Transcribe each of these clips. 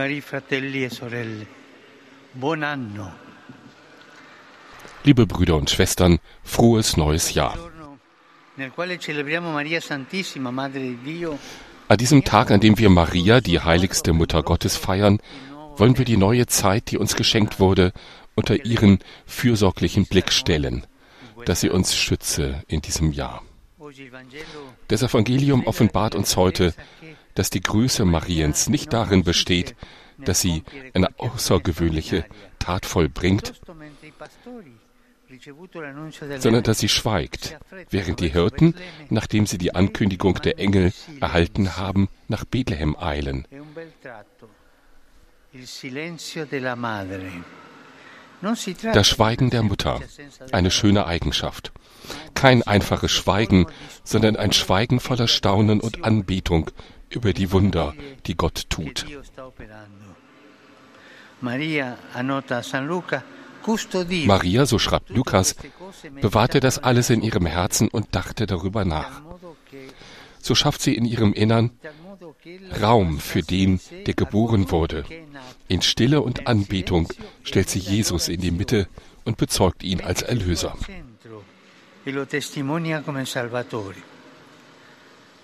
Cari fratelli e sorelle, buon anno. Liebe Brüder und Schwestern, frohes neues Jahr. An diesem Tag, an dem wir Maria, die heiligste Mutter Gottes, feiern, wollen wir die neue Zeit, die uns geschenkt wurde, unter ihren fürsorglichen Blick stellen, dass sie uns schütze in diesem Jahr. Das Evangelium offenbart uns heute, dass die Größe Mariens nicht darin besteht, dass sie eine außergewöhnliche Tat vollbringt, sondern dass sie schweigt, während die Hirten, nachdem sie die Ankündigung der Engel erhalten haben, nach Bethlehem eilen. Das Schweigen der Mutter, eine schöne Eigenschaft. Kein einfaches Schweigen, sondern ein Schweigen voller Staunen und Anbetung über die Wunder, die Gott tut. Maria, so schreibt Lukas, bewahrte das alles in ihrem Herzen und dachte darüber nach. So schafft sie in ihrem Innern Raum für den, der geboren wurde. In Stille und Anbetung stellt sie Jesus in die Mitte und bezeugt ihn als Erlöser.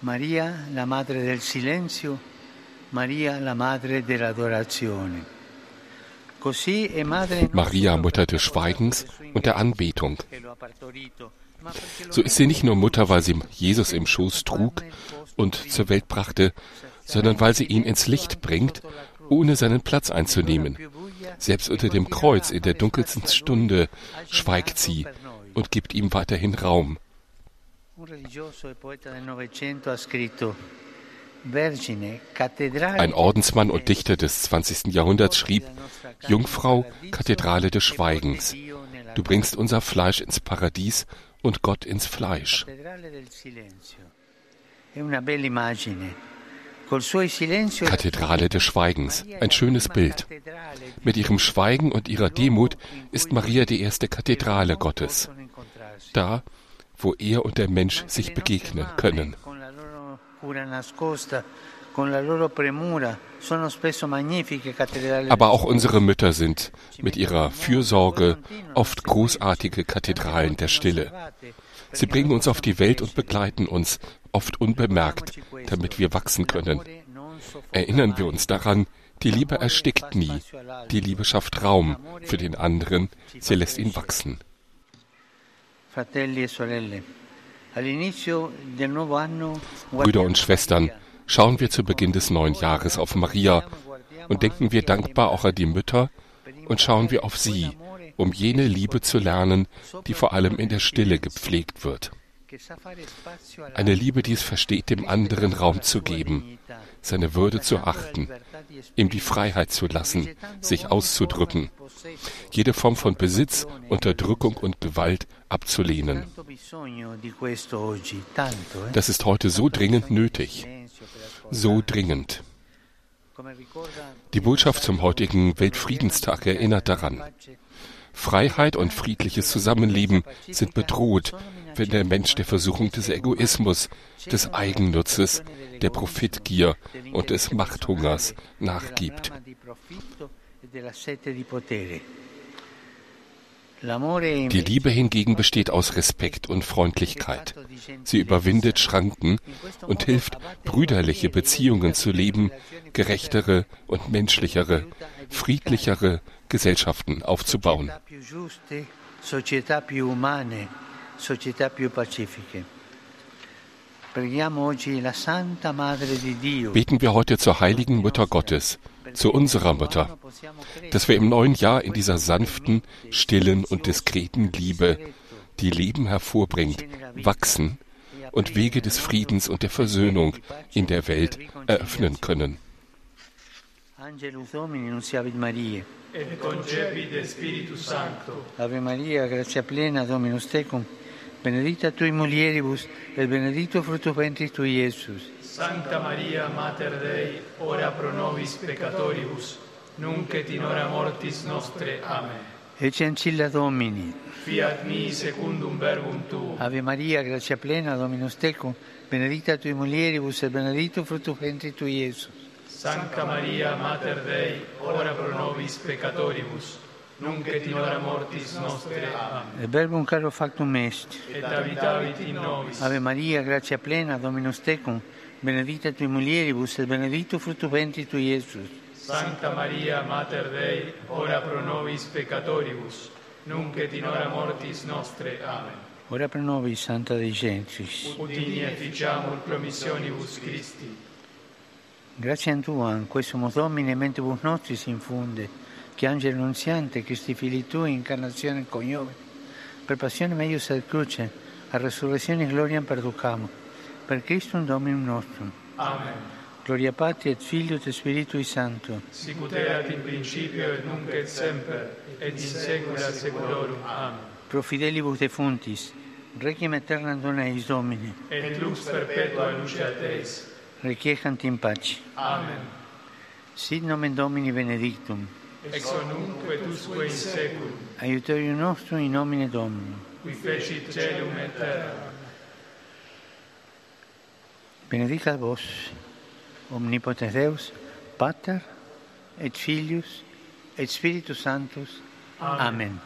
Maria, la madre del silenzio, Maria, la madre dell'adorazione. Maria, Mutter des Schweigens und der Anbetung. e So ist sie nicht nur Mutter, weil sie Jesus im Schoß trug und zur Welt brachte, sondern weil sie ihn ins Licht bringt, ohne seinen Platz einzunehmen. Selbst unter dem Kreuz in der dunkelsten Stunde schweigt sie und gibt ihm weiterhin Raum. Ein Ordensmann und Dichter des 20. Jahrhunderts schrieb, Jungfrau, Kathedrale des Schweigens, du bringst unser Fleisch ins Paradies und Gott ins Fleisch. Kathedrale des Schweigens, ein schönes Bild. Mit ihrem Schweigen und ihrer Demut ist Maria die erste Kathedrale Gottes, da, wo er und der Mensch sich begegnen können. Aber auch unsere Mütter sind mit ihrer Fürsorge oft großartige Kathedralen der Stille. Sie bringen uns auf die Welt und begleiten uns, oft unbemerkt, damit wir wachsen können. Erinnern wir uns daran, die Liebe erstickt nie, die Liebe schafft Raum für den anderen, sie lässt ihn wachsen. Fratelli e sorelle, all'inizio del nuovo anno Brüder und Schwestern, schauen wir zu Beginn des neuen Jahres auf Maria und denken wir dankbar auch an die Mütter und schauen wir auf sie, um jene Liebe zu lernen, die vor allem in der Stille gepflegt wird. Eine Liebe, die es versteht, dem anderen Raum zu geben, seine Würde zu achten, ihm die Freiheit zu lassen, sich auszudrücken, jede Form von Besitz, Unterdrückung und Gewalt abzulehnen. Eh? Das ist heute so dringend nötig, so dringend. Die Botschaft zum heutigen Weltfriedenstag erinnert daran. Freiheit und friedliches Zusammenleben sind bedroht, wenn der Mensch der Versuchung des Egoismus, des Eigennutzes, der Profitgier und des Machthungers nachgibt. Die Liebe hingegen besteht aus Respekt und Freundlichkeit. Sie überwindet Schranken und hilft, brüderliche Beziehungen zu leben, gerechtere und menschlichere, friedlichere Gesellschaften aufzubauen. Società più pacifiche. Preghiamo oggi la Santa Madre di Dio. Beten wir heute zur heiligen Mutter Gottes, zu unserer Mutter, dass wir im neuen Jahr in dieser sanften, stillen und diskreten Liebe, die Leben hervorbringt, wachsen und Wege des Friedens und der Versöhnung in der Welt eröffnen können. Angelus Domini, nunciavit Mariae. et concepit Spiritus Sancto. Ave Maria, grazia plena, Dominus tecum, benedicta tui mulieribus, et benedictus fructus ventris tui, Iesus. Sancta Maria, Mater Dei, ora pro nobis peccatoribus, nunc et in hora mortis nostre. Amen. Ecce ancilla Domini. Fiat mi secundum verbum tuum. Ave Maria, gratia plena, Dominus tecum, benedicta tui mulieribus, et benedictus fructus ventris tui, Iesus. Sancta Maria, Mater Dei, ora pro nobis peccatoribus, nunc et in hora mortis nostre. Amen. Il verbum caro factum est. Et habitavit in nobis. Ave Maria, gratia plena, Dominus tecum, benedicta tui mulieribus et benedictus fructus ventris tui, Iesus. Sancta Maria, Mater Dei, ora pro nobis peccatoribus, nunc et in hora mortis nostre. Amen. Ora pro nobis, Santa Dei Gentris. Udini et ficiamur promissionibus Christi. Grazie Tua, in questo Domine, mentibus nostris infunde, che angelo annunziante, Cristi fili Tui, incarnazione coniove, per passione meius ad cruce, a resurrezione e gloria perducamo, per Christum Dominum nostrum. Amen. Gloria Patri et Filio et Spiritui Sancto. Sicut erat in principio et nunc et semper, et in saecula saeculorum. Amen. Pro fidelibus defuntis, requiem aeternam dona eis Domine, Et lux perpetua luceat eis. requiescant in pace. Amen. Sit nomen Domini benedictum, Ex nunc et usque in seculum, aiuterium nostrum in nomine Domini. qui fecit celum et terra. Benedicat vos, omnipotens Deus, Pater, et Filius, et Spiritus Sanctus. Amen.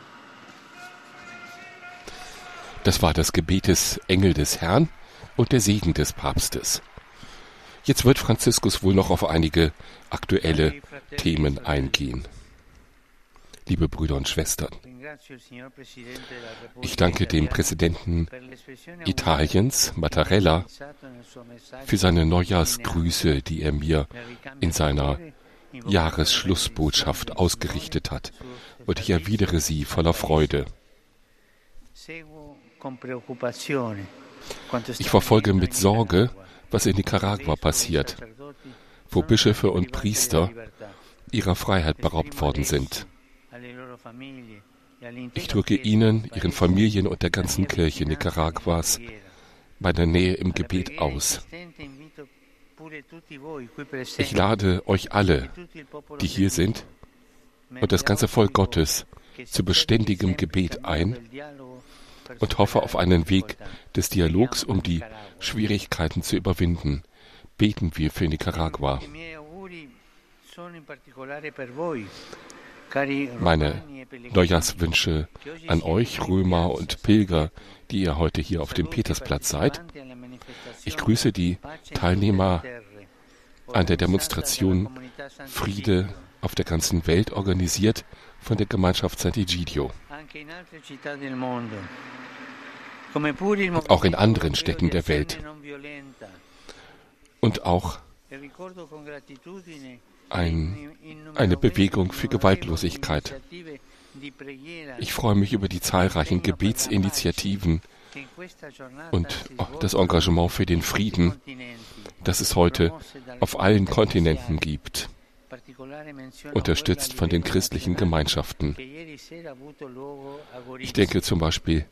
Das war das Gebet des Engel des Herrn und der Segen des Papstes. Jetzt wird Franziskus wohl noch auf einige aktuelle Themen eingehen. Liebe Brüder und Schwestern, ich danke dem Präsidenten Italiens, Mattarella, für seine Neujahrsgrüße, die er mir in seiner Jahresschlussbotschaft ausgerichtet hat, und ich erwidere sie voller Freude. Ich verfolge mit Sorge, was in Nicaragua passiert, wo Bischöfe und Priester ihrer Freiheit beraubt worden sind. Ich drücke Ihnen, Ihren Familien und der ganzen Kirche Nicaraguas meine Nähe im Gebet aus. Ich lade euch alle, die hier sind, und das ganze Volk Gottes zu beständigem Gebet ein und hoffe auf einen Weg des Dialogs, um die Schwierigkeiten zu überwinden. Beten wir für Nicaragua. Meine Neujahrswünsche an euch, Römer und Pilger, die ihr heute hier auf dem Petersplatz seid. Ich grüße die Teilnehmer an der Demonstration Friede auf der ganzen Welt, organisiert von der Gemeinschaft Sant'Egidio. Auch in anderen Städten der Welt. Und auch ein, eine Bewegung für Gewaltlosigkeit. Ich freue mich über die zahlreichen Gebetsinitiativen und das Engagement für den Frieden, das es heute auf allen Kontinenten gibt, unterstützt von den christlichen Gemeinschaften. Ich denke zum Beispiel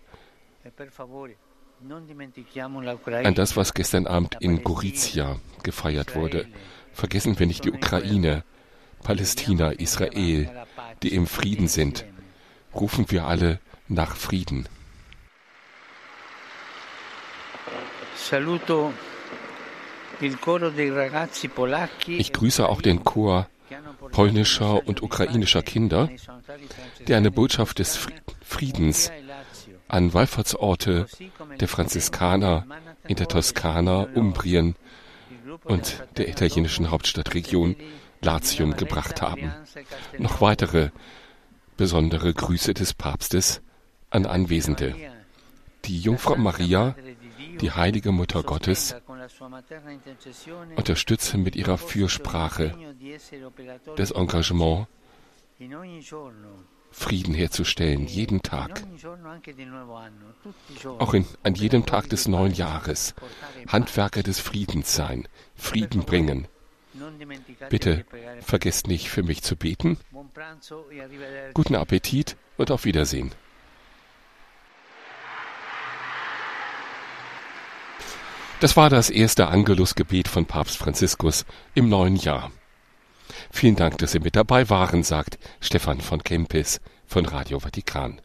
an das, was gestern Abend in Gorizia gefeiert wurde. Vergessen wir nicht die Ukraine, Palästina, Israel, die im Frieden sind. Rufen wir alle nach Frieden. Ich grüße auch den Chor polnischer und ukrainischer Kinder, der eine Botschaft des Friedens an Wallfahrtsorte der Franziskaner in der Toskana, Umbrien und der italienischen Hauptstadtregion Latium gebracht haben. Noch weitere besondere Grüße des Papstes an Anwesende. Die Jungfrau Maria, die heilige Mutter Gottes, unterstütze mit ihrer Fürsprache das Engagement, Frieden herzustellen, jeden Tag. Auch in, an jedem Tag des neuen Jahres. Handwerker des Friedens sein, Frieden bringen. Bitte vergesst nicht, für mich zu beten. Guten Appetit und auf Wiedersehen. Das war das erste Angelusgebet von Papst Franziskus im neuen Jahr. Vielen Dank, dass Sie mit dabei waren, sagt Stefan von Kempis von Radio Vatikan.